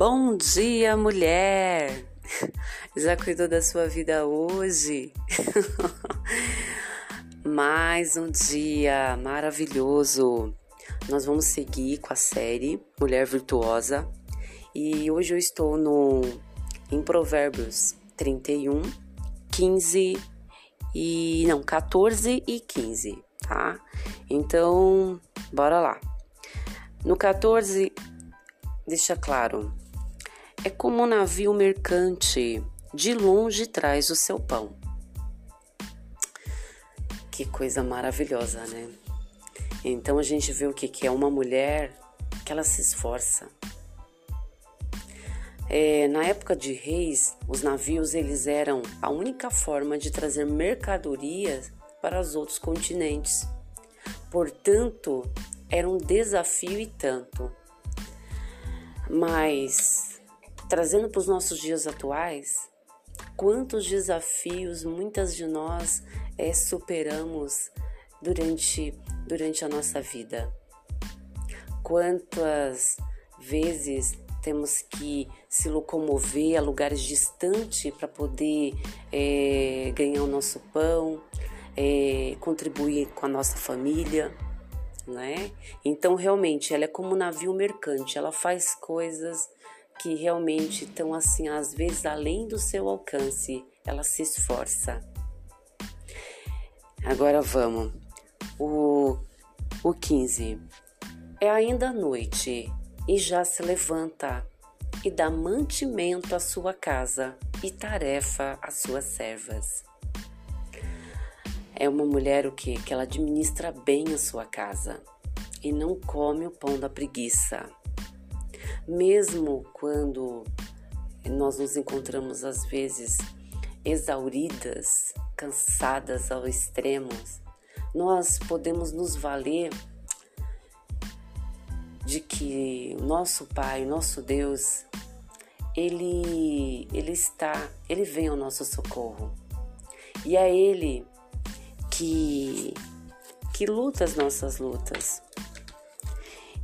Bom dia, mulher! Já cuidou da sua vida hoje? Mais um dia maravilhoso! Nós vamos seguir com a série Mulher Virtuosa e hoje eu estou no em Provérbios 31, 15 e não, 14 e 15, tá? Então, bora lá. No 14 deixa claro: é como um navio mercante, de longe traz o seu pão. Que coisa maravilhosa, né? Então a gente vê o que, é uma mulher que ela se esforça. É, na época de reis, os navios eles eram a única forma de trazer mercadorias para os outros continentes. Portanto, era um desafio e tanto. Mas Trazendo para os nossos dias atuais, quantos desafios muitas de nós é, superamos durante, durante a nossa vida? Quantas vezes temos que se locomover a lugares distantes para poder é, ganhar o nosso pão, é, contribuir com a nossa família, né? Então, realmente, ela é como um navio mercante, ela faz coisas que realmente estão assim, às vezes além do seu alcance, ela se esforça. Agora vamos. O, o 15. É ainda noite e já se levanta e dá mantimento à sua casa e tarefa às suas servas. É uma mulher o que? Que ela administra bem a sua casa e não come o pão da preguiça mesmo quando nós nos encontramos às vezes exauridas, cansadas ao extremo, nós podemos nos valer de que o nosso Pai, nosso Deus, ele ele está, ele vem ao nosso socorro. E é ele que que luta as nossas lutas.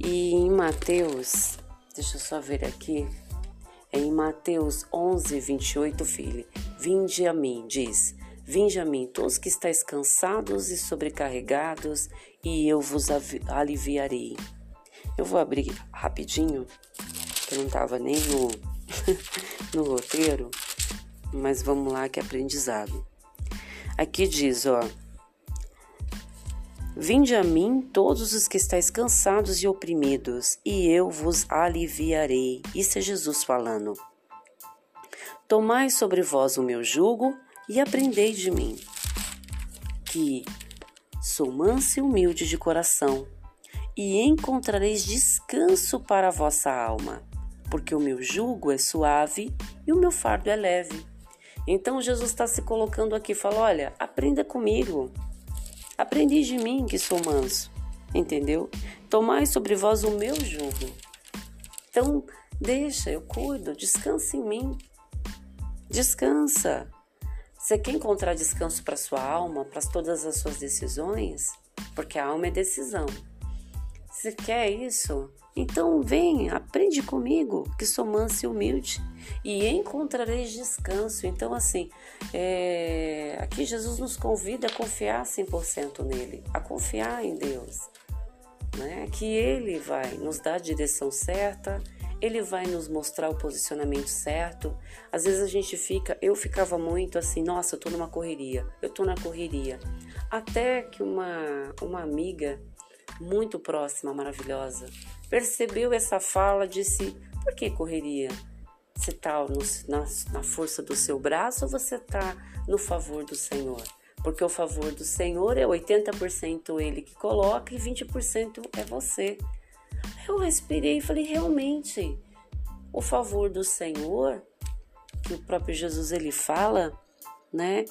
E em Mateus Deixa eu só ver aqui. É em Mateus 11, 28, filho. Vinde a mim, diz. Vinde a mim, todos que estáis cansados e sobrecarregados, e eu vos aliviarei. Eu vou abrir rapidinho, que eu não estava nem no, no roteiro, mas vamos lá que é aprendizado. Aqui diz, ó. Vinde a mim todos os que estáis cansados e oprimidos, e eu vos aliviarei. Isso é Jesus falando. Tomai sobre vós o meu jugo e aprendei de mim, que sou manso e humilde de coração, e encontrareis descanso para a vossa alma, porque o meu jugo é suave e o meu fardo é leve. Então Jesus está se colocando aqui, fala: olha, aprenda comigo. Aprendi de mim que sou manso, entendeu? Tomai sobre vós o meu jugo. Então, deixa, eu cuido, descansa em mim. Descansa. Você quer encontrar descanso para sua alma, para todas as suas decisões? Porque a alma é decisão. Você quer isso? Então vem, aprende comigo, que sou manso e humilde, e encontrareis descanso. Então, assim, é... aqui Jesus nos convida a confiar 100% nele, a confiar em Deus, né? que Ele vai nos dar a direção certa, Ele vai nos mostrar o posicionamento certo. Às vezes a gente fica, eu ficava muito assim, nossa, eu tô numa correria, eu tô na correria. Até que uma, uma amiga muito próxima, maravilhosa, percebeu essa fala, disse: Por que correria? Você está na, na força do seu braço ou você está no favor do Senhor? Porque o favor do Senhor é 80% ele que coloca e 20% é você. Eu respirei e falei: realmente, o favor do Senhor, que o próprio Jesus ele fala, né,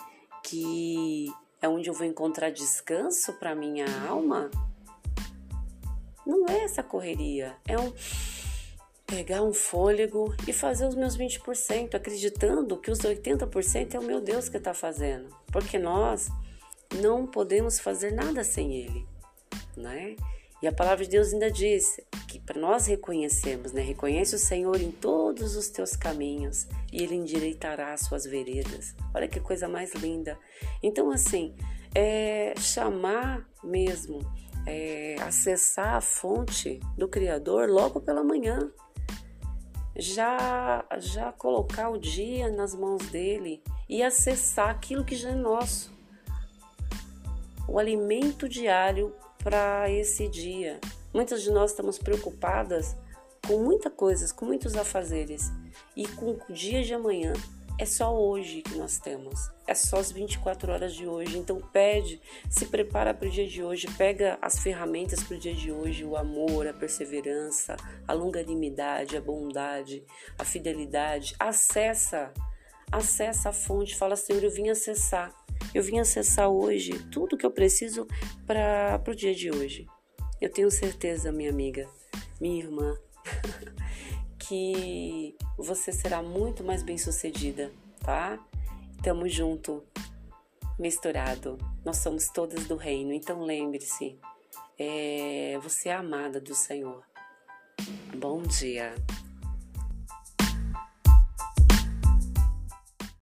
que é onde eu vou encontrar descanso para minha alma, não é essa correria, é um pegar um fôlego e fazer os meus 20%, acreditando que os 80% é o meu Deus que está fazendo, porque nós não podemos fazer nada sem Ele, né? E a palavra de Deus ainda diz que para nós reconhecermos, né? Reconhece o Senhor em todos os teus caminhos e Ele endireitará as suas veredas. Olha que coisa mais linda. Então, assim, é chamar mesmo, é acessar a fonte do Criador logo pela manhã. Já, já colocar o dia nas mãos dele e acessar aquilo que já é nosso. O alimento diário para esse dia. Muitas de nós estamos preocupadas com muitas coisas, com muitos afazeres. E com o dia de amanhã é só hoje que nós temos. É só as 24 horas de hoje. Então pede, se prepara para o dia de hoje, pega as ferramentas para o dia de hoje, o amor, a perseverança, a longanimidade, a bondade, a fidelidade. Acessa, acessa a fonte, fala Senhor, eu vim acessar. Eu vim acessar hoje tudo que eu preciso para o dia de hoje. Eu tenho certeza, minha amiga, minha irmã, que você será muito mais bem-sucedida, tá? Tamo junto, misturado. Nós somos todas do reino, então lembre-se, é, você é amada do Senhor. Bom dia.